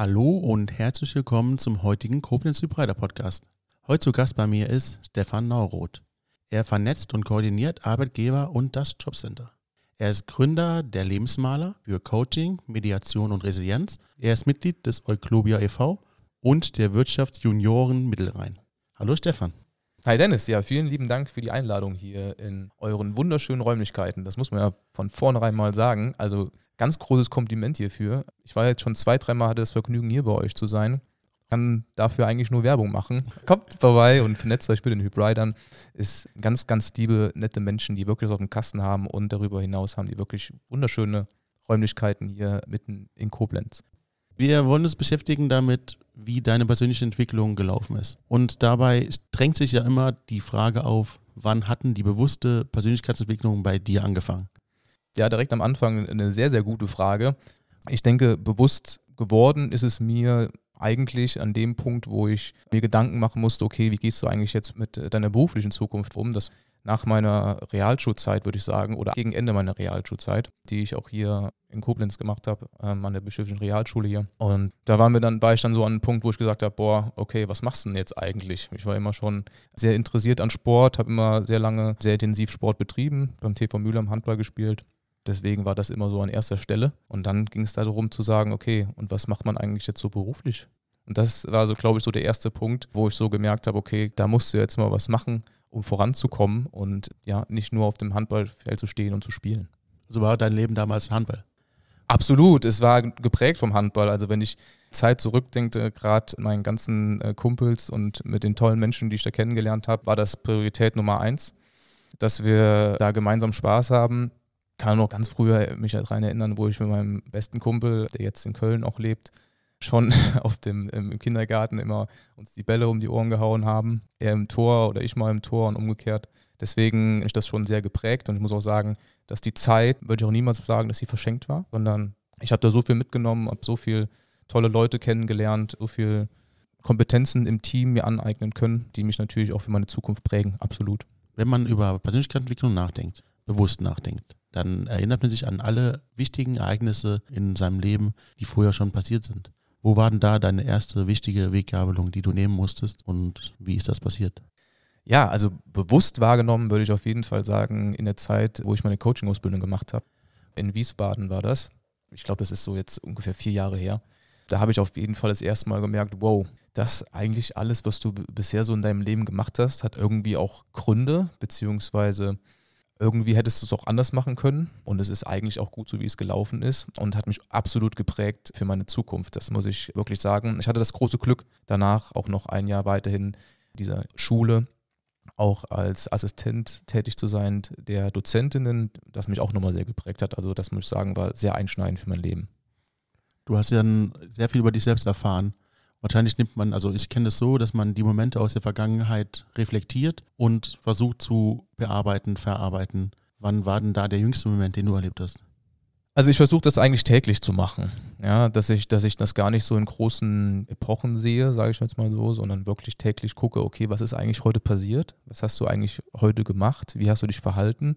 Hallo und herzlich willkommen zum heutigen Koblenz Hybrider Podcast. Heute zu Gast bei mir ist Stefan Nauroth. Er vernetzt und koordiniert Arbeitgeber und das Jobcenter. Er ist Gründer der Lebensmaler für Coaching, Mediation und Resilienz. Er ist Mitglied des Euklobia e.V. und der Wirtschaftsjunioren Mittelrhein. Hallo Stefan. Hi Dennis, ja, vielen lieben Dank für die Einladung hier in euren wunderschönen Räumlichkeiten. Das muss man ja von vornherein mal sagen. Also ganz großes Kompliment hierfür. Ich war jetzt schon zwei, dreimal hatte das Vergnügen, hier bei euch zu sein. Kann dafür eigentlich nur Werbung machen. Kommt vorbei und vernetzt euch mit den Hybridern. Ist ganz, ganz liebe, nette Menschen, die wirklich auf dem Kasten haben und darüber hinaus haben die wirklich wunderschöne Räumlichkeiten hier mitten in Koblenz. Wir wollen uns beschäftigen damit, wie deine persönliche Entwicklung gelaufen ist. Und dabei drängt sich ja immer die Frage auf, wann hatten die bewusste Persönlichkeitsentwicklung bei dir angefangen? Ja, direkt am Anfang eine sehr, sehr gute Frage. Ich denke, bewusst geworden ist es mir eigentlich an dem Punkt, wo ich mir Gedanken machen musste, okay, wie gehst du eigentlich jetzt mit deiner beruflichen Zukunft um? Das nach meiner Realschulzeit, würde ich sagen, oder gegen Ende meiner Realschulzeit, die ich auch hier in Koblenz gemacht habe, ähm, an der bischöflichen Realschule hier. Und da waren wir dann, war ich dann so an einem Punkt, wo ich gesagt habe, boah, okay, was machst du denn jetzt eigentlich? Ich war immer schon sehr interessiert an Sport, habe immer sehr lange, sehr intensiv Sport betrieben, beim TV Mühle am Handball gespielt Deswegen war das immer so an erster Stelle. Und dann ging es darum zu sagen, okay, und was macht man eigentlich jetzt so beruflich? Und das war so, glaube ich, so der erste Punkt, wo ich so gemerkt habe, okay, da musst du jetzt mal was machen, um voranzukommen und ja, nicht nur auf dem Handballfeld zu stehen und zu spielen. So war dein Leben damals Handball? Absolut, es war geprägt vom Handball. Also wenn ich Zeit zurückdenke, gerade meinen ganzen äh, Kumpels und mit den tollen Menschen, die ich da kennengelernt habe, war das Priorität Nummer eins, dass wir da gemeinsam Spaß haben, kann noch ganz früher mich daran erinnern, wo ich mit meinem besten Kumpel, der jetzt in Köln auch lebt, schon auf dem, im Kindergarten immer uns die Bälle um die Ohren gehauen haben. Er im Tor oder ich mal im Tor und umgekehrt. Deswegen ist das schon sehr geprägt und ich muss auch sagen, dass die Zeit, würde ich auch niemals sagen, dass sie verschenkt war, sondern ich habe da so viel mitgenommen, habe so viele tolle Leute kennengelernt, so viele Kompetenzen im Team mir aneignen können, die mich natürlich auch für meine Zukunft prägen, absolut. Wenn man über Persönlichkeitsentwicklung nachdenkt, bewusst nachdenkt, dann erinnert man sich an alle wichtigen Ereignisse in seinem Leben, die vorher schon passiert sind. Wo war denn da deine erste wichtige Weggabelung, die du nehmen musstest und wie ist das passiert? Ja, also bewusst wahrgenommen würde ich auf jeden Fall sagen, in der Zeit, wo ich meine Coaching-Ausbildung gemacht habe. In Wiesbaden war das. Ich glaube, das ist so jetzt ungefähr vier Jahre her. Da habe ich auf jeden Fall das erste Mal gemerkt, wow, das eigentlich alles, was du bisher so in deinem Leben gemacht hast, hat irgendwie auch Gründe, beziehungsweise irgendwie hättest du es auch anders machen können und es ist eigentlich auch gut so, wie es gelaufen ist und hat mich absolut geprägt für meine Zukunft. Das muss ich wirklich sagen. Ich hatte das große Glück, danach auch noch ein Jahr weiterhin dieser Schule auch als Assistent tätig zu sein der Dozentinnen, das mich auch nochmal sehr geprägt hat. Also das muss ich sagen, war sehr einschneidend für mein Leben. Du hast ja sehr viel über dich selbst erfahren. Wahrscheinlich nimmt man, also ich kenne es das so, dass man die Momente aus der Vergangenheit reflektiert und versucht zu bearbeiten, verarbeiten. Wann war denn da der jüngste Moment, den du erlebt hast? Also ich versuche das eigentlich täglich zu machen. Ja, dass ich, dass ich das gar nicht so in großen Epochen sehe, sage ich jetzt mal so, sondern wirklich täglich gucke, okay, was ist eigentlich heute passiert? Was hast du eigentlich heute gemacht? Wie hast du dich verhalten?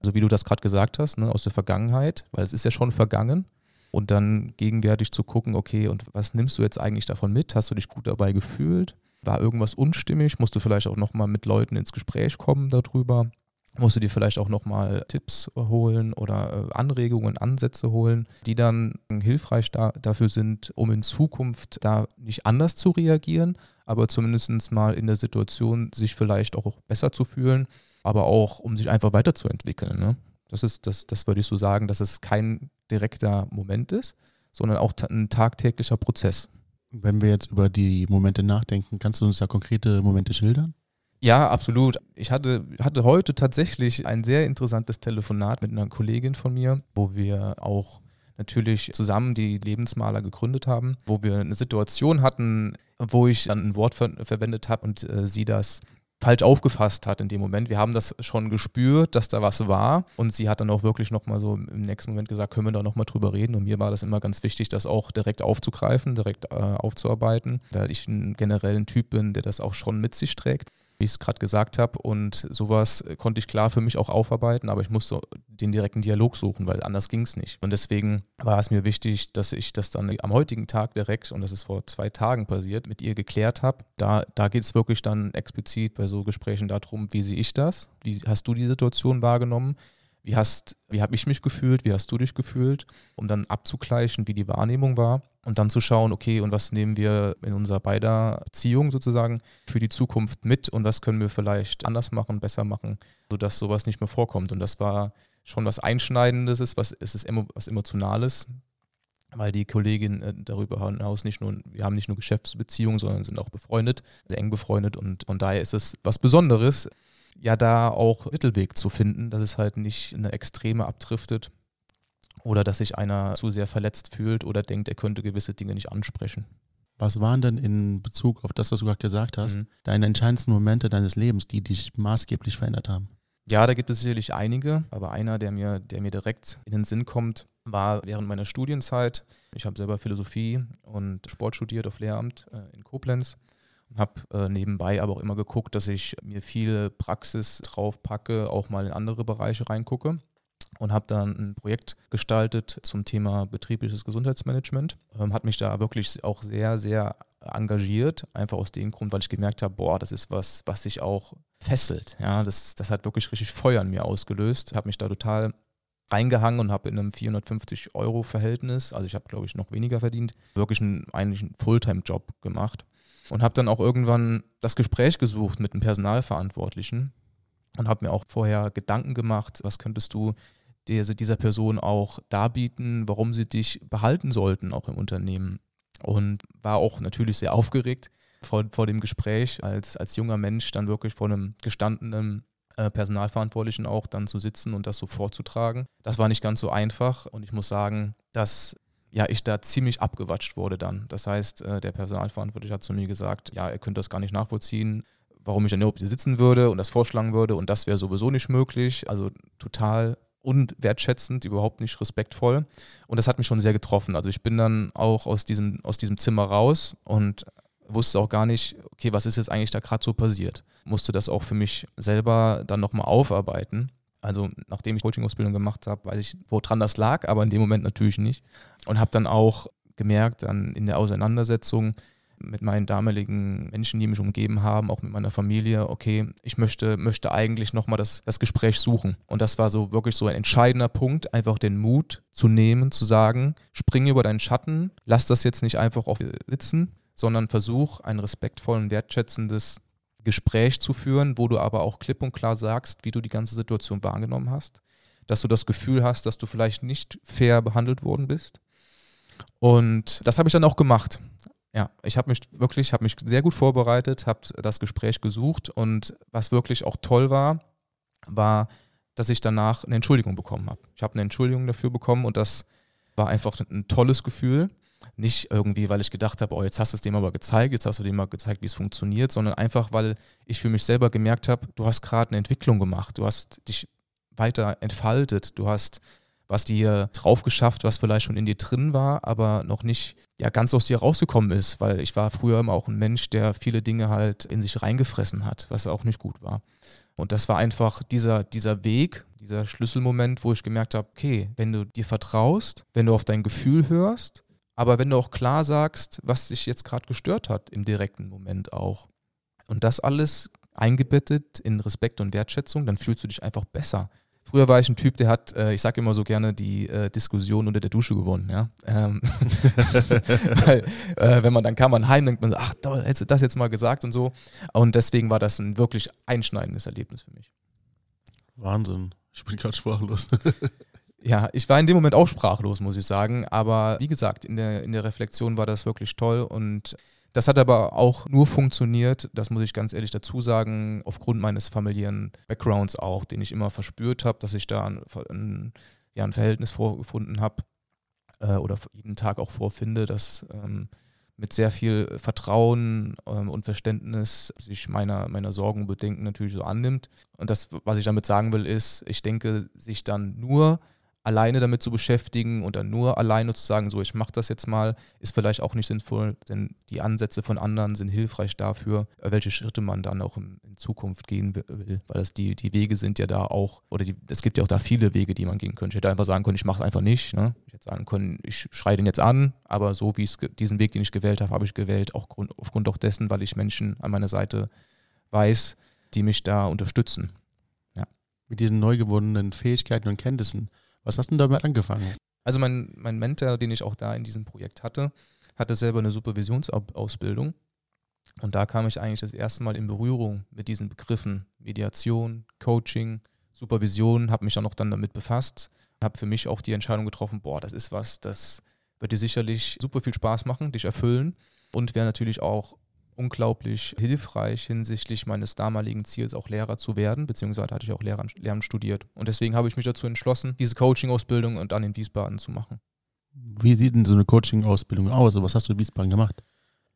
Also wie du das gerade gesagt hast, ne, aus der Vergangenheit, weil es ist ja schon vergangen und dann gegenwärtig zu gucken, okay, und was nimmst du jetzt eigentlich davon mit? Hast du dich gut dabei gefühlt? War irgendwas unstimmig? Musst du vielleicht auch nochmal mit Leuten ins Gespräch kommen darüber? Musst du dir vielleicht auch nochmal Tipps holen oder äh, Anregungen, Ansätze holen, die dann hilfreich da, dafür sind, um in Zukunft da nicht anders zu reagieren, aber zumindest mal in der Situation sich vielleicht auch besser zu fühlen, aber auch um sich einfach weiterzuentwickeln. Ne? Das ist, das, das würde ich so sagen, dass es kein direkter Moment ist, sondern auch ein tagtäglicher Prozess. Wenn wir jetzt über die Momente nachdenken, kannst du uns da konkrete Momente schildern? Ja, absolut. Ich hatte, hatte heute tatsächlich ein sehr interessantes Telefonat mit einer Kollegin von mir, wo wir auch natürlich zusammen die Lebensmaler gegründet haben, wo wir eine Situation hatten, wo ich dann ein Wort ver verwendet habe und äh, sie das falsch aufgefasst hat in dem Moment. Wir haben das schon gespürt, dass da was war und sie hat dann auch wirklich nochmal so im nächsten Moment gesagt, können wir da nochmal drüber reden und mir war das immer ganz wichtig, das auch direkt aufzugreifen, direkt äh, aufzuarbeiten, weil ich ein generell ein Typ bin, der das auch schon mit sich trägt. Wie ich es gerade gesagt habe. Und sowas konnte ich klar für mich auch aufarbeiten, aber ich musste den direkten Dialog suchen, weil anders ging es nicht. Und deswegen war es mir wichtig, dass ich das dann am heutigen Tag direkt, und das ist vor zwei Tagen passiert, mit ihr geklärt habe. Da, da geht es wirklich dann explizit bei so Gesprächen darum, wie sehe ich das? Wie hast du die Situation wahrgenommen? Wie hast, wie habe ich mich gefühlt? Wie hast du dich gefühlt? Um dann abzugleichen, wie die Wahrnehmung war und dann zu schauen, okay, und was nehmen wir in unserer beider Beziehung sozusagen für die Zukunft mit und was können wir vielleicht anders machen, besser machen, sodass sowas nicht mehr vorkommt. Und das war schon was Einschneidendes, ist, was, es ist was Emotionales, weil die Kollegin äh, darüber hinaus nicht nur, wir haben nicht nur Geschäftsbeziehungen, sondern sind auch befreundet, sehr eng befreundet und von daher ist es was Besonderes, ja da auch Mittelweg zu finden, dass es halt nicht eine Extreme abdriftet oder dass sich einer zu sehr verletzt fühlt oder denkt, er könnte gewisse Dinge nicht ansprechen. Was waren denn in Bezug auf das, was du gerade gesagt hast, mhm. deine entscheidendsten Momente deines Lebens, die dich maßgeblich verändert haben? Ja, da gibt es sicherlich einige, aber einer, der mir, der mir direkt in den Sinn kommt, war während meiner Studienzeit. Ich habe selber Philosophie und Sport studiert auf Lehramt äh, in Koblenz habe äh, nebenbei aber auch immer geguckt, dass ich mir viel Praxis drauf packe, auch mal in andere Bereiche reingucke und habe dann ein Projekt gestaltet zum Thema betriebliches Gesundheitsmanagement. Ähm, hat mich da wirklich auch sehr, sehr engagiert, einfach aus dem Grund, weil ich gemerkt habe, boah, das ist was, was sich auch fesselt. Ja, das, das hat wirklich richtig Feuer in mir ausgelöst. Habe mich da total reingehangen und habe in einem 450 Euro Verhältnis, also ich habe glaube ich noch weniger verdient, wirklich einen, eigentlich einen Fulltime-Job gemacht und habe dann auch irgendwann das Gespräch gesucht mit einem Personalverantwortlichen und habe mir auch vorher Gedanken gemacht, was könntest du diese, dieser Person auch darbieten, warum sie dich behalten sollten, auch im Unternehmen. Und war auch natürlich sehr aufgeregt vor, vor dem Gespräch, als, als junger Mensch dann wirklich vor einem gestandenen äh, Personalverantwortlichen auch dann zu sitzen und das so vorzutragen. Das war nicht ganz so einfach und ich muss sagen, dass ja, ich da ziemlich abgewatscht wurde dann. Das heißt, äh, der Personalverantwortliche hat zu mir gesagt, ja, er könnte das gar nicht nachvollziehen, warum ich dann überhaupt hier sitzen würde und das vorschlagen würde und das wäre sowieso nicht möglich. Also total unwertschätzend, überhaupt nicht respektvoll. Und das hat mich schon sehr getroffen. Also ich bin dann auch aus diesem, aus diesem Zimmer raus und wusste auch gar nicht, okay, was ist jetzt eigentlich da gerade so passiert. Musste das auch für mich selber dann nochmal aufarbeiten. Also nachdem ich Coaching-Ausbildung gemacht habe, weiß ich, woran das lag, aber in dem Moment natürlich nicht. Und habe dann auch gemerkt, dann in der Auseinandersetzung mit meinen damaligen Menschen, die mich umgeben haben, auch mit meiner Familie, okay, ich möchte, möchte eigentlich nochmal das, das Gespräch suchen. Und das war so wirklich so ein entscheidender Punkt, einfach den Mut zu nehmen, zu sagen, spring über deinen Schatten, lass das jetzt nicht einfach auf sitzen, sondern versuch ein respektvolles, wertschätzendes Gespräch zu führen, wo du aber auch klipp und klar sagst, wie du die ganze Situation wahrgenommen hast, dass du das Gefühl hast, dass du vielleicht nicht fair behandelt worden bist. Und das habe ich dann auch gemacht. Ja, ich habe mich wirklich, habe mich sehr gut vorbereitet, habe das Gespräch gesucht und was wirklich auch toll war, war, dass ich danach eine Entschuldigung bekommen habe. Ich habe eine Entschuldigung dafür bekommen und das war einfach ein tolles Gefühl. Nicht irgendwie, weil ich gedacht habe, oh, jetzt hast du es dem aber gezeigt, jetzt hast du dem mal gezeigt, wie es funktioniert, sondern einfach, weil ich für mich selber gemerkt habe, du hast gerade eine Entwicklung gemacht, du hast dich weiter entfaltet, du hast was dir drauf geschafft, was vielleicht schon in dir drin war, aber noch nicht ja, ganz aus dir rausgekommen ist, weil ich war früher immer auch ein Mensch, der viele Dinge halt in sich reingefressen hat, was auch nicht gut war. Und das war einfach dieser, dieser Weg, dieser Schlüsselmoment, wo ich gemerkt habe, okay, wenn du dir vertraust, wenn du auf dein Gefühl hörst, aber wenn du auch klar sagst, was dich jetzt gerade gestört hat im direkten Moment auch, und das alles eingebettet in Respekt und Wertschätzung, dann fühlst du dich einfach besser. Früher war ich ein Typ, der hat, äh, ich sage immer so gerne, die äh, Diskussion unter der Dusche gewonnen. Ja? Ähm, weil, äh, wenn man dann kam man heim, denkt man, so, ach, da hättest du das jetzt mal gesagt und so. Und deswegen war das ein wirklich einschneidendes Erlebnis für mich. Wahnsinn. Ich bin gerade sprachlos. Ja, ich war in dem Moment auch sprachlos, muss ich sagen. Aber wie gesagt, in der, in der Reflexion war das wirklich toll und das hat aber auch nur funktioniert, das muss ich ganz ehrlich dazu sagen, aufgrund meines familiären Backgrounds auch, den ich immer verspürt habe, dass ich da ein, ein, ja, ein Verhältnis vorgefunden habe äh, oder jeden Tag auch vorfinde, dass ähm, mit sehr viel Vertrauen ähm, und Verständnis sich meiner, meiner Sorgen und Bedenken natürlich so annimmt. Und das, was ich damit sagen will, ist, ich denke, sich dann nur alleine damit zu beschäftigen und dann nur alleine zu sagen, so ich mache das jetzt mal, ist vielleicht auch nicht sinnvoll, denn die Ansätze von anderen sind hilfreich dafür, welche Schritte man dann auch in, Zukunft gehen will, weil das die, die Wege sind ja da auch, oder die, es gibt ja auch da viele Wege, die man gehen könnte. Ich hätte einfach sagen können, ich mache es einfach nicht. Ne? Ich hätte sagen können, ich schreie den jetzt an, aber so wie es diesen Weg, den ich gewählt habe, habe ich gewählt, auch Grund, aufgrund auch dessen, weil ich Menschen an meiner Seite weiß, die mich da unterstützen. Ja. Mit diesen neu gewonnenen Fähigkeiten und Kenntnissen was hast du denn damit angefangen? Also mein, mein Mentor, den ich auch da in diesem Projekt hatte, hatte selber eine Supervisionsausbildung. Und da kam ich eigentlich das erste Mal in Berührung mit diesen Begriffen Mediation, Coaching, Supervision, habe mich dann auch dann damit befasst, habe für mich auch die Entscheidung getroffen, boah, das ist was, das wird dir sicherlich super viel Spaß machen, dich erfüllen und wäre natürlich auch unglaublich hilfreich hinsichtlich meines damaligen Ziels, auch Lehrer zu werden, beziehungsweise hatte ich auch Lehrer, Lernen studiert. Und deswegen habe ich mich dazu entschlossen, diese Coaching-Ausbildung dann in Wiesbaden zu machen. Wie sieht denn so eine Coaching-Ausbildung aus? Was hast du in Wiesbaden gemacht?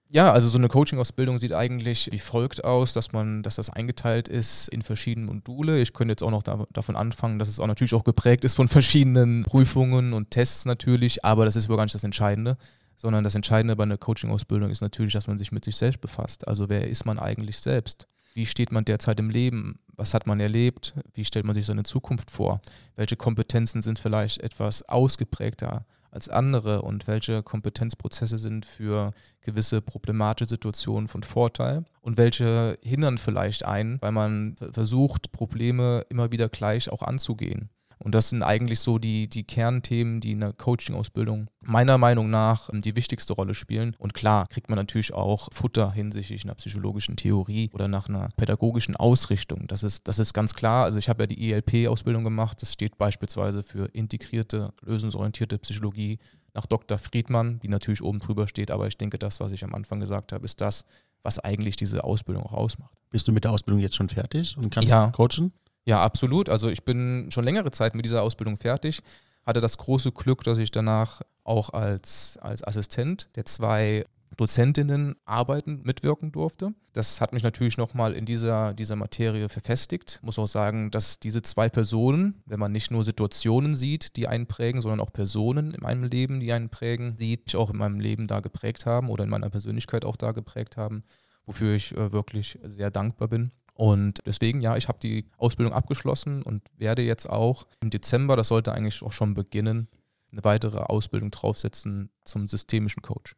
Ja, also so eine Coaching-Ausbildung sieht eigentlich wie folgt aus, dass man, dass das eingeteilt ist in verschiedene Module. Ich könnte jetzt auch noch da, davon anfangen, dass es auch natürlich auch geprägt ist von verschiedenen Prüfungen und Tests natürlich, aber das ist überhaupt gar nicht das Entscheidende sondern das Entscheidende bei einer Coaching-Ausbildung ist natürlich, dass man sich mit sich selbst befasst. Also wer ist man eigentlich selbst? Wie steht man derzeit im Leben? Was hat man erlebt? Wie stellt man sich seine Zukunft vor? Welche Kompetenzen sind vielleicht etwas ausgeprägter als andere und welche Kompetenzprozesse sind für gewisse problematische Situationen von Vorteil und welche hindern vielleicht ein, weil man versucht, Probleme immer wieder gleich auch anzugehen. Und das sind eigentlich so die, die Kernthemen, die in der Coaching-Ausbildung meiner Meinung nach ähm, die wichtigste Rolle spielen. Und klar kriegt man natürlich auch Futter hinsichtlich einer psychologischen Theorie oder nach einer pädagogischen Ausrichtung. Das ist, das ist ganz klar. Also ich habe ja die ELP-Ausbildung gemacht. Das steht beispielsweise für integrierte, lösungsorientierte Psychologie nach Dr. Friedmann, die natürlich oben drüber steht. Aber ich denke, das, was ich am Anfang gesagt habe, ist das, was eigentlich diese Ausbildung auch ausmacht. Bist du mit der Ausbildung jetzt schon fertig und kannst ja. coachen? Ja, absolut. Also ich bin schon längere Zeit mit dieser Ausbildung fertig, hatte das große Glück, dass ich danach auch als, als Assistent der zwei Dozentinnen arbeiten, mitwirken durfte. Das hat mich natürlich nochmal in dieser, dieser Materie verfestigt. Muss auch sagen, dass diese zwei Personen, wenn man nicht nur Situationen sieht, die einen prägen, sondern auch Personen in meinem Leben, die einen prägen, die mich auch in meinem Leben da geprägt haben oder in meiner Persönlichkeit auch da geprägt haben, wofür ich äh, wirklich sehr dankbar bin. Und deswegen, ja, ich habe die Ausbildung abgeschlossen und werde jetzt auch im Dezember, das sollte eigentlich auch schon beginnen, eine weitere Ausbildung draufsetzen zum systemischen Coach.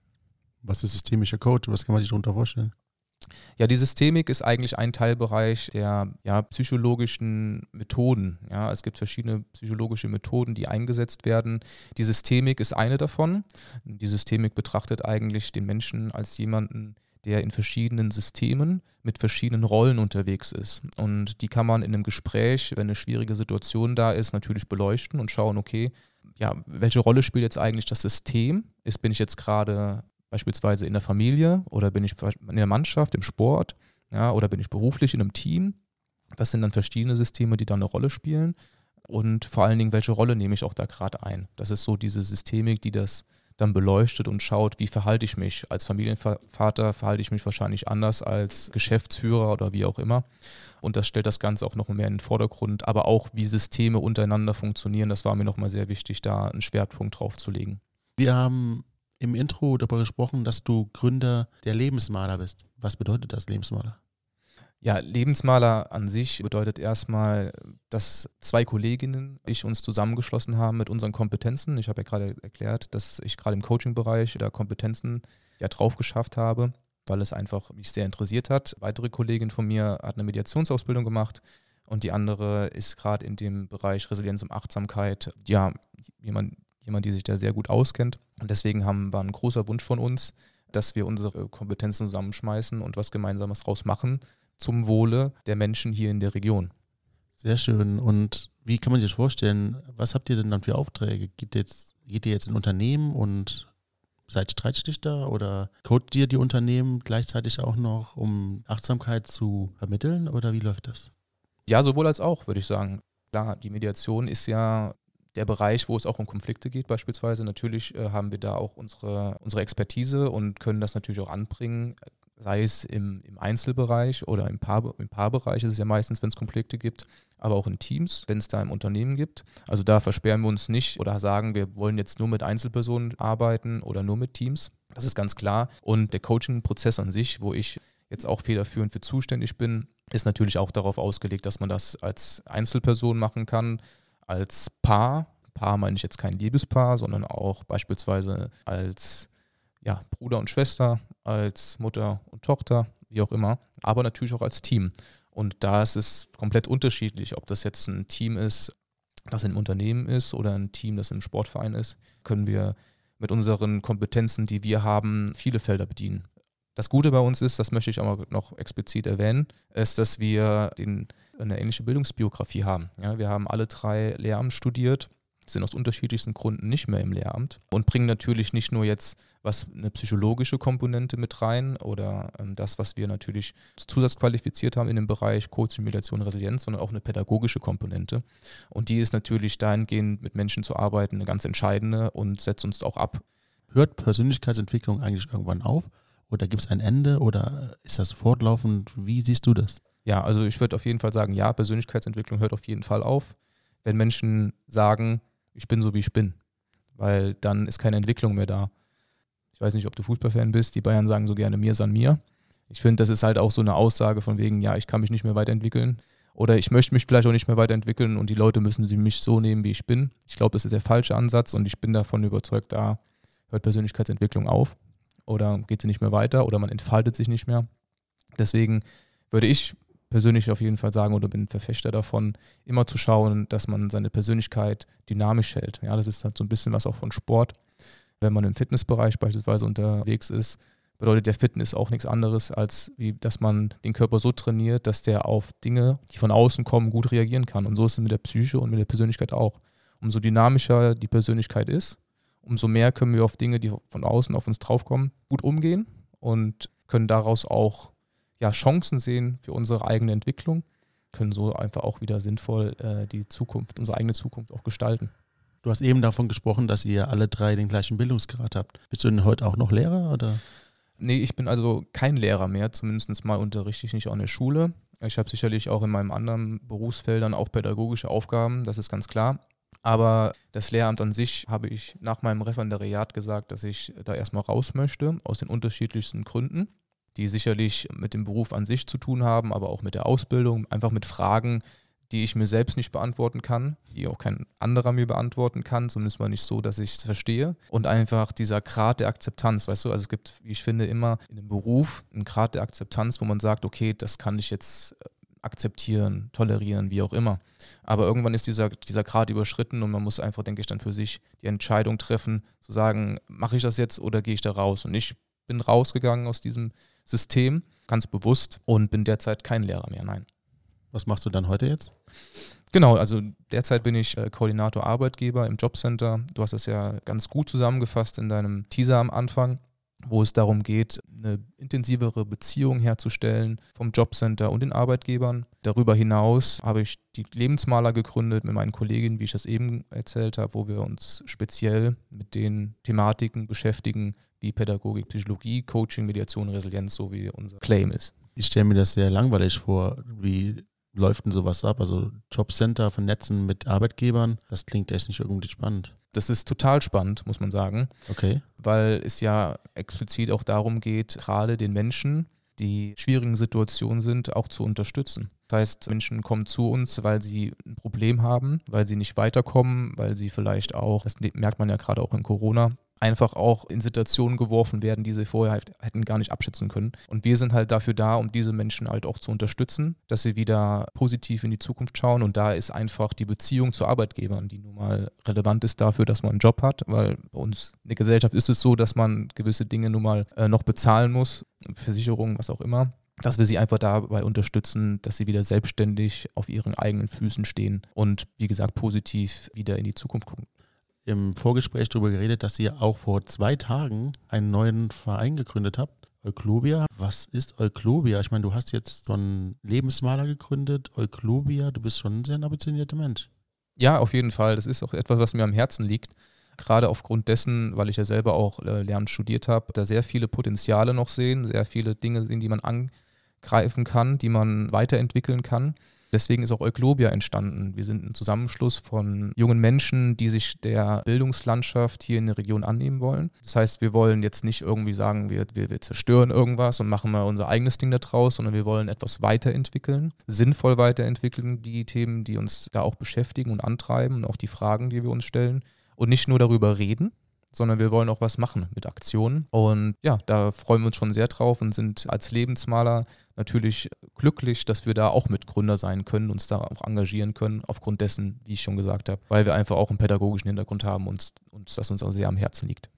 Was ist systemischer Coach? Was kann man sich darunter vorstellen? Ja, die Systemik ist eigentlich ein Teilbereich der ja, psychologischen Methoden. Ja, es gibt verschiedene psychologische Methoden, die eingesetzt werden. Die Systemik ist eine davon. Die Systemik betrachtet eigentlich den Menschen als jemanden, der in verschiedenen Systemen mit verschiedenen Rollen unterwegs ist. Und die kann man in einem Gespräch, wenn eine schwierige Situation da ist, natürlich beleuchten und schauen, okay, ja, welche Rolle spielt jetzt eigentlich das System? Ist, bin ich jetzt gerade beispielsweise in der Familie oder bin ich in der Mannschaft, im Sport, ja, oder bin ich beruflich in einem Team? Das sind dann verschiedene Systeme, die da eine Rolle spielen. Und vor allen Dingen, welche Rolle nehme ich auch da gerade ein? Das ist so diese Systemik, die das dann beleuchtet und schaut, wie verhalte ich mich. Als Familienvater verhalte ich mich wahrscheinlich anders als Geschäftsführer oder wie auch immer. Und das stellt das Ganze auch noch mehr in den Vordergrund. Aber auch, wie Systeme untereinander funktionieren, das war mir nochmal sehr wichtig, da einen Schwerpunkt drauf zu legen. Wir haben im Intro darüber gesprochen, dass du Gründer der Lebensmaler bist. Was bedeutet das Lebensmaler? Ja, Lebensmaler an sich bedeutet erstmal, dass zwei Kolleginnen, ich uns zusammengeschlossen haben mit unseren Kompetenzen. Ich habe ja gerade erklärt, dass ich gerade im Coaching-Bereich da Kompetenzen ja drauf geschafft habe, weil es einfach mich sehr interessiert hat. Weitere Kollegin von mir hat eine Mediationsausbildung gemacht und die andere ist gerade in dem Bereich Resilienz und Achtsamkeit, ja, jemand, jemand, die sich da sehr gut auskennt. Und deswegen haben, war ein großer Wunsch von uns, dass wir unsere Kompetenzen zusammenschmeißen und was Gemeinsames draus machen zum Wohle der Menschen hier in der Region. Sehr schön. Und wie kann man sich das vorstellen? Was habt ihr denn dann für Aufträge? Geht, jetzt, geht ihr jetzt in Unternehmen und seid Streitschlichter oder codet ihr die Unternehmen gleichzeitig auch noch, um Achtsamkeit zu vermitteln oder wie läuft das? Ja, sowohl als auch, würde ich sagen. Klar, die Mediation ist ja der Bereich, wo es auch um Konflikte geht beispielsweise. Natürlich äh, haben wir da auch unsere, unsere Expertise und können das natürlich auch anbringen sei es im, im Einzelbereich oder im, Paar, im Paarbereich, ist es ja meistens, wenn es Konflikte gibt, aber auch in Teams, wenn es da im Unternehmen gibt. Also da versperren wir uns nicht oder sagen, wir wollen jetzt nur mit Einzelpersonen arbeiten oder nur mit Teams. Das ist ganz klar. Und der Coaching-Prozess an sich, wo ich jetzt auch federführend für zuständig bin, ist natürlich auch darauf ausgelegt, dass man das als Einzelperson machen kann, als Paar. Paar meine ich jetzt kein Liebespaar, sondern auch beispielsweise als ja, Bruder und Schwester, als Mutter und Tochter, wie auch immer, aber natürlich auch als Team. Und da ist es komplett unterschiedlich, ob das jetzt ein Team ist, das im Unternehmen ist oder ein Team, das im Sportverein ist, können wir mit unseren Kompetenzen, die wir haben, viele Felder bedienen. Das Gute bei uns ist, das möchte ich aber noch explizit erwähnen, ist, dass wir den, eine ähnliche Bildungsbiografie haben. Ja, wir haben alle drei Lehramt studiert sind aus unterschiedlichsten Gründen nicht mehr im Lehramt und bringen natürlich nicht nur jetzt was eine psychologische Komponente mit rein oder ähm, das, was wir natürlich zusatzqualifiziert haben in dem Bereich Coaching, Mediation, Resilienz, sondern auch eine pädagogische Komponente. Und die ist natürlich dahingehend, mit Menschen zu arbeiten, eine ganz entscheidende und setzt uns auch ab. Hört Persönlichkeitsentwicklung eigentlich irgendwann auf? Oder gibt es ein Ende oder ist das fortlaufend? Wie siehst du das? Ja, also ich würde auf jeden Fall sagen, ja, Persönlichkeitsentwicklung hört auf jeden Fall auf. Wenn Menschen sagen, ich bin so, wie ich bin. Weil dann ist keine Entwicklung mehr da. Ich weiß nicht, ob du Fußballfan bist. Die Bayern sagen so gerne mir san mir. Ich finde, das ist halt auch so eine Aussage von wegen, ja, ich kann mich nicht mehr weiterentwickeln. Oder ich möchte mich vielleicht auch nicht mehr weiterentwickeln und die Leute müssen sie mich so nehmen, wie ich bin. Ich glaube, das ist der falsche Ansatz und ich bin davon überzeugt, da hört Persönlichkeitsentwicklung auf oder geht sie nicht mehr weiter oder man entfaltet sich nicht mehr. Deswegen würde ich persönlich auf jeden Fall sagen oder bin Verfechter davon, immer zu schauen, dass man seine Persönlichkeit dynamisch hält. Ja, das ist halt so ein bisschen was auch von Sport. Wenn man im Fitnessbereich beispielsweise unterwegs ist, bedeutet der Fitness auch nichts anderes, als wie, dass man den Körper so trainiert, dass der auf Dinge, die von außen kommen, gut reagieren kann. Und so ist es mit der Psyche und mit der Persönlichkeit auch. Umso dynamischer die Persönlichkeit ist, umso mehr können wir auf Dinge, die von außen auf uns draufkommen, gut umgehen und können daraus auch ja, Chancen sehen für unsere eigene Entwicklung, können so einfach auch wieder sinnvoll äh, die Zukunft, unsere eigene Zukunft auch gestalten. Du hast eben davon gesprochen, dass ihr alle drei den gleichen Bildungsgrad habt. Bist du denn heute auch noch Lehrer oder? Nee, ich bin also kein Lehrer mehr, zumindest mal unterrichte ich nicht auch in der Schule. Ich habe sicherlich auch in meinem anderen Berufsfeldern auch pädagogische Aufgaben, das ist ganz klar. Aber das Lehramt an sich habe ich nach meinem Referendariat gesagt, dass ich da erstmal raus möchte, aus den unterschiedlichsten Gründen die sicherlich mit dem Beruf an sich zu tun haben, aber auch mit der Ausbildung, einfach mit Fragen, die ich mir selbst nicht beantworten kann, die auch kein anderer mir beantworten kann, zumindest mal nicht so, dass ich es verstehe. Und einfach dieser Grad der Akzeptanz, weißt du, also es gibt, wie ich finde, immer in dem Beruf einen Grad der Akzeptanz, wo man sagt, okay, das kann ich jetzt äh, akzeptieren, tolerieren, wie auch immer. Aber irgendwann ist dieser, dieser Grad überschritten und man muss einfach, denke ich, dann für sich die Entscheidung treffen, zu sagen, mache ich das jetzt oder gehe ich da raus? Und ich bin rausgegangen aus diesem System, ganz bewusst und bin derzeit kein Lehrer mehr, nein. Was machst du dann heute jetzt? Genau, also derzeit bin ich äh, Koordinator Arbeitgeber im Jobcenter. Du hast es ja ganz gut zusammengefasst in deinem Teaser am Anfang, wo es darum geht, eine intensivere Beziehung herzustellen vom Jobcenter und den Arbeitgebern. Darüber hinaus habe ich die Lebensmaler gegründet mit meinen Kolleginnen, wie ich das eben erzählt habe, wo wir uns speziell mit den Thematiken beschäftigen, wie Pädagogik, Psychologie, Coaching, Mediation, Resilienz, so wie unser Claim ist. Ich stelle mir das sehr langweilig vor. Wie läuft denn sowas ab? Also Jobcenter vernetzen mit Arbeitgebern, das klingt echt nicht irgendwie spannend. Das ist total spannend, muss man sagen. Okay. Weil es ja explizit auch darum geht, gerade den Menschen, die schwierigen Situationen sind, auch zu unterstützen. Das heißt, Menschen kommen zu uns, weil sie ein Problem haben, weil sie nicht weiterkommen, weil sie vielleicht auch, das merkt man ja gerade auch in Corona, einfach auch in Situationen geworfen werden, die sie vorher halt hätten gar nicht abschätzen können. Und wir sind halt dafür da, um diese Menschen halt auch zu unterstützen, dass sie wieder positiv in die Zukunft schauen. Und da ist einfach die Beziehung zu Arbeitgebern, die nun mal relevant ist dafür, dass man einen Job hat, weil bei uns in der Gesellschaft ist es so, dass man gewisse Dinge nun mal äh, noch bezahlen muss, Versicherungen, was auch immer dass wir sie einfach dabei unterstützen, dass sie wieder selbstständig auf ihren eigenen Füßen stehen und wie gesagt positiv wieder in die Zukunft gucken im Vorgespräch darüber geredet, dass ihr auch vor zwei Tagen einen neuen Verein gegründet habt. Euklobia. Was ist Euklobia? Ich meine, du hast jetzt so einen Lebensmaler gegründet. Euklobia, du bist schon ein sehr ambitionierter Mensch. Ja, auf jeden Fall. Das ist auch etwas, was mir am Herzen liegt. gerade aufgrund dessen, weil ich ja selber auch äh, Lernen studiert habe, da sehr viele Potenziale noch sehen, sehr viele Dinge sehen, die man angreifen kann, die man weiterentwickeln kann. Deswegen ist auch Euglobia entstanden. Wir sind ein Zusammenschluss von jungen Menschen, die sich der Bildungslandschaft hier in der Region annehmen wollen. Das heißt, wir wollen jetzt nicht irgendwie sagen, wir, wir, wir zerstören irgendwas und machen mal unser eigenes Ding da draus, sondern wir wollen etwas weiterentwickeln, sinnvoll weiterentwickeln, die Themen, die uns da auch beschäftigen und antreiben und auch die Fragen, die wir uns stellen. Und nicht nur darüber reden, sondern wir wollen auch was machen mit Aktionen. Und ja, da freuen wir uns schon sehr drauf und sind als Lebensmaler natürlich glücklich, dass wir da auch Mitgründer sein können, uns da auch engagieren können, aufgrund dessen, wie ich schon gesagt habe, weil wir einfach auch einen pädagogischen Hintergrund haben und, und das uns auch sehr am Herzen liegt.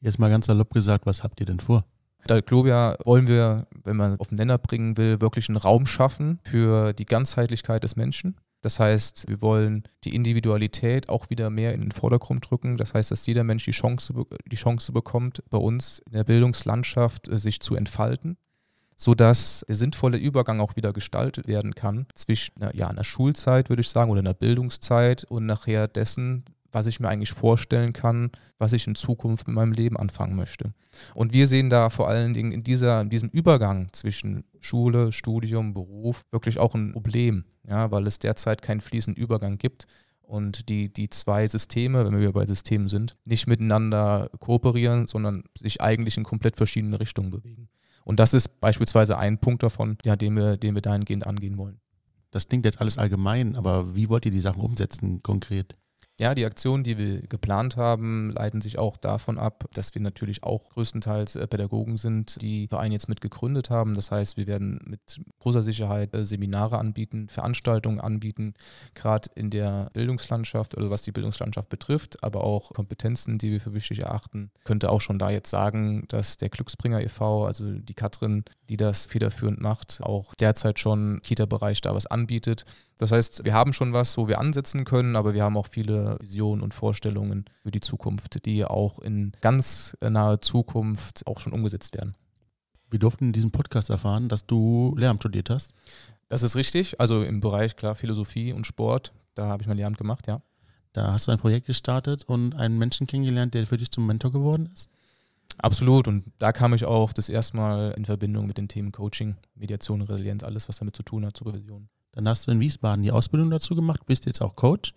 Jetzt mal ganz salopp gesagt, was habt ihr denn vor? Da Globia wollen wir, wenn man auf den Nenner bringen will, wirklich einen Raum schaffen für die Ganzheitlichkeit des Menschen. Das heißt, wir wollen die Individualität auch wieder mehr in den Vordergrund drücken. Das heißt, dass jeder Mensch die Chance, die Chance bekommt, bei uns in der Bildungslandschaft äh, sich zu entfalten sodass der sinnvolle Übergang auch wieder gestaltet werden kann zwischen ja, einer Schulzeit, würde ich sagen, oder einer Bildungszeit und nachher dessen, was ich mir eigentlich vorstellen kann, was ich in Zukunft mit meinem Leben anfangen möchte. Und wir sehen da vor allen Dingen in, dieser, in diesem Übergang zwischen Schule, Studium, Beruf wirklich auch ein Problem, ja, weil es derzeit keinen fließenden Übergang gibt und die, die zwei Systeme, wenn wir bei Systemen sind, nicht miteinander kooperieren, sondern sich eigentlich in komplett verschiedene Richtungen bewegen. Und das ist beispielsweise ein Punkt davon, ja, den, wir, den wir dahingehend angehen wollen. Das klingt jetzt alles allgemein, aber wie wollt ihr die Sachen umsetzen konkret? Ja, die Aktionen, die wir geplant haben, leiten sich auch davon ab, dass wir natürlich auch größtenteils äh, Pädagogen sind, die Verein jetzt mit gegründet haben. Das heißt, wir werden mit großer Sicherheit äh, Seminare anbieten, Veranstaltungen anbieten, gerade in der Bildungslandschaft oder was die Bildungslandschaft betrifft, aber auch Kompetenzen, die wir für wichtig erachten. Ich könnte auch schon da jetzt sagen, dass der Glücksbringer e.V., also die Katrin, die das federführend macht, auch derzeit schon Kita-Bereich da was anbietet. Das heißt, wir haben schon was, wo wir ansetzen können, aber wir haben auch viele Visionen und Vorstellungen für die Zukunft, die auch in ganz naher Zukunft auch schon umgesetzt werden. Wir durften in diesem Podcast erfahren, dass du Lehramt studiert hast. Das ist richtig. Also im Bereich, klar, Philosophie und Sport, da habe ich mein Lehramt gemacht, ja. Da hast du ein Projekt gestartet und einen Menschen kennengelernt, der für dich zum Mentor geworden ist? Absolut. Und da kam ich auch das erste Mal in Verbindung mit den Themen Coaching, Mediation, Resilienz, alles, was damit zu tun hat, Supervision. Dann hast du in Wiesbaden die Ausbildung dazu gemacht, bist jetzt auch Coach.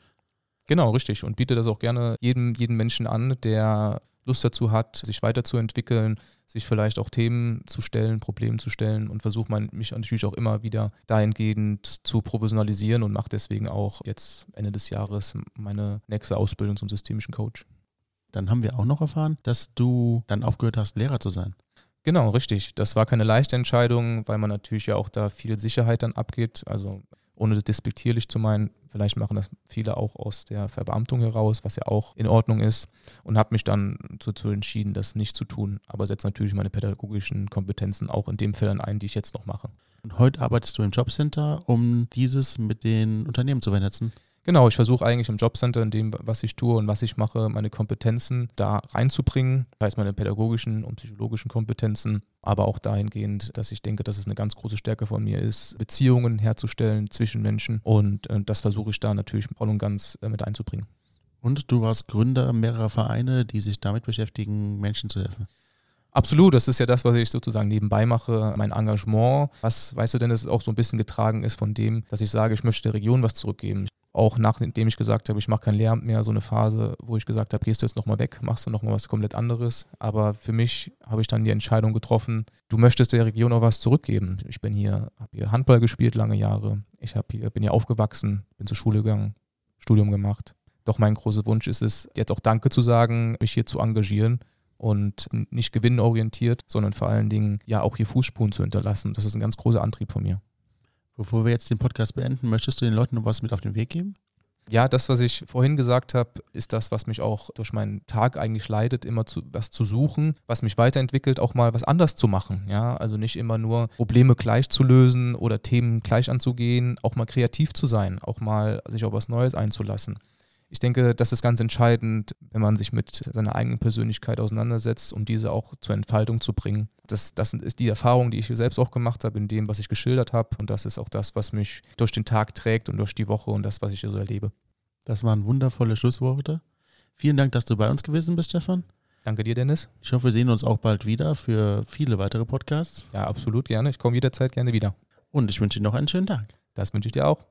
Genau, richtig. Und biete das auch gerne jedem, jedem Menschen an, der Lust dazu hat, sich weiterzuentwickeln, sich vielleicht auch Themen zu stellen, Probleme zu stellen und versuche mich natürlich auch immer wieder dahingehend zu professionalisieren und mache deswegen auch jetzt Ende des Jahres meine nächste Ausbildung zum systemischen Coach. Dann haben wir auch noch erfahren, dass du dann aufgehört hast, Lehrer zu sein. Genau, richtig. Das war keine leichte Entscheidung, weil man natürlich ja auch da viel Sicherheit dann abgeht. Also ohne das despektierlich zu meinen, vielleicht machen das viele auch aus der Verbeamtung heraus, was ja auch in Ordnung ist. Und habe mich dann dazu entschieden, das nicht zu tun. Aber setze natürlich meine pädagogischen Kompetenzen auch in den Fällen ein, die ich jetzt noch mache. Und heute arbeitest du im Jobcenter, um dieses mit den Unternehmen zu vernetzen? Genau, ich versuche eigentlich im Jobcenter, in dem, was ich tue und was ich mache, meine Kompetenzen da reinzubringen. Das heißt, meine pädagogischen und psychologischen Kompetenzen, aber auch dahingehend, dass ich denke, dass es eine ganz große Stärke von mir ist, Beziehungen herzustellen zwischen Menschen. Und äh, das versuche ich da natürlich voll und ganz äh, mit einzubringen. Und du warst Gründer mehrerer Vereine, die sich damit beschäftigen, Menschen zu helfen. Absolut, das ist ja das, was ich sozusagen nebenbei mache, mein Engagement. Was, weißt du denn, dass es auch so ein bisschen getragen ist von dem, dass ich sage, ich möchte der Region was zurückgeben auch nachdem ich gesagt habe, ich mache kein Lehramt mehr, so eine Phase, wo ich gesagt habe, gehst du jetzt nochmal weg, machst du nochmal was komplett anderes. Aber für mich habe ich dann die Entscheidung getroffen, du möchtest der Region auch was zurückgeben. Ich bin hier, habe hier Handball gespielt lange Jahre. Ich hier, bin hier aufgewachsen, bin zur Schule gegangen, Studium gemacht. Doch mein großer Wunsch ist es, jetzt auch Danke zu sagen, mich hier zu engagieren und nicht gewinnorientiert, sondern vor allen Dingen ja auch hier Fußspuren zu hinterlassen. Das ist ein ganz großer Antrieb von mir. Bevor wir jetzt den Podcast beenden, möchtest du den Leuten noch was mit auf den Weg geben? Ja, das, was ich vorhin gesagt habe, ist das, was mich auch durch meinen Tag eigentlich leitet, immer zu, was zu suchen, was mich weiterentwickelt, auch mal was anders zu machen. Ja, also nicht immer nur Probleme gleich zu lösen oder Themen gleich anzugehen, auch mal kreativ zu sein, auch mal sich auf was Neues einzulassen. Ich denke, das ist ganz entscheidend, wenn man sich mit seiner eigenen Persönlichkeit auseinandersetzt, um diese auch zur Entfaltung zu bringen. Das, das ist die Erfahrung, die ich selbst auch gemacht habe in dem, was ich geschildert habe. Und das ist auch das, was mich durch den Tag trägt und durch die Woche und das, was ich so erlebe. Das waren wundervolle Schlussworte. Vielen Dank, dass du bei uns gewesen bist, Stefan. Danke dir, Dennis. Ich hoffe, wir sehen uns auch bald wieder für viele weitere Podcasts. Ja, absolut gerne. Ich komme jederzeit gerne wieder. Und ich wünsche dir noch einen schönen Tag. Das wünsche ich dir auch.